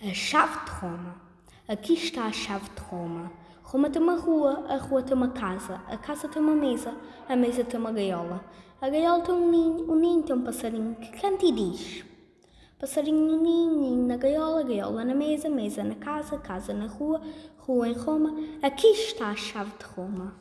A chave de Roma. Aqui está a chave de Roma. Roma tem uma rua, a rua tem uma casa, a casa tem uma mesa, a mesa tem uma gaiola. A gaiola tem um ninho, o ninho tem um passarinho que canta e diz: Passarinho no ninho, ninho na gaiola, gaiola na mesa, mesa na casa, casa na rua, rua em Roma. Aqui está a chave de Roma.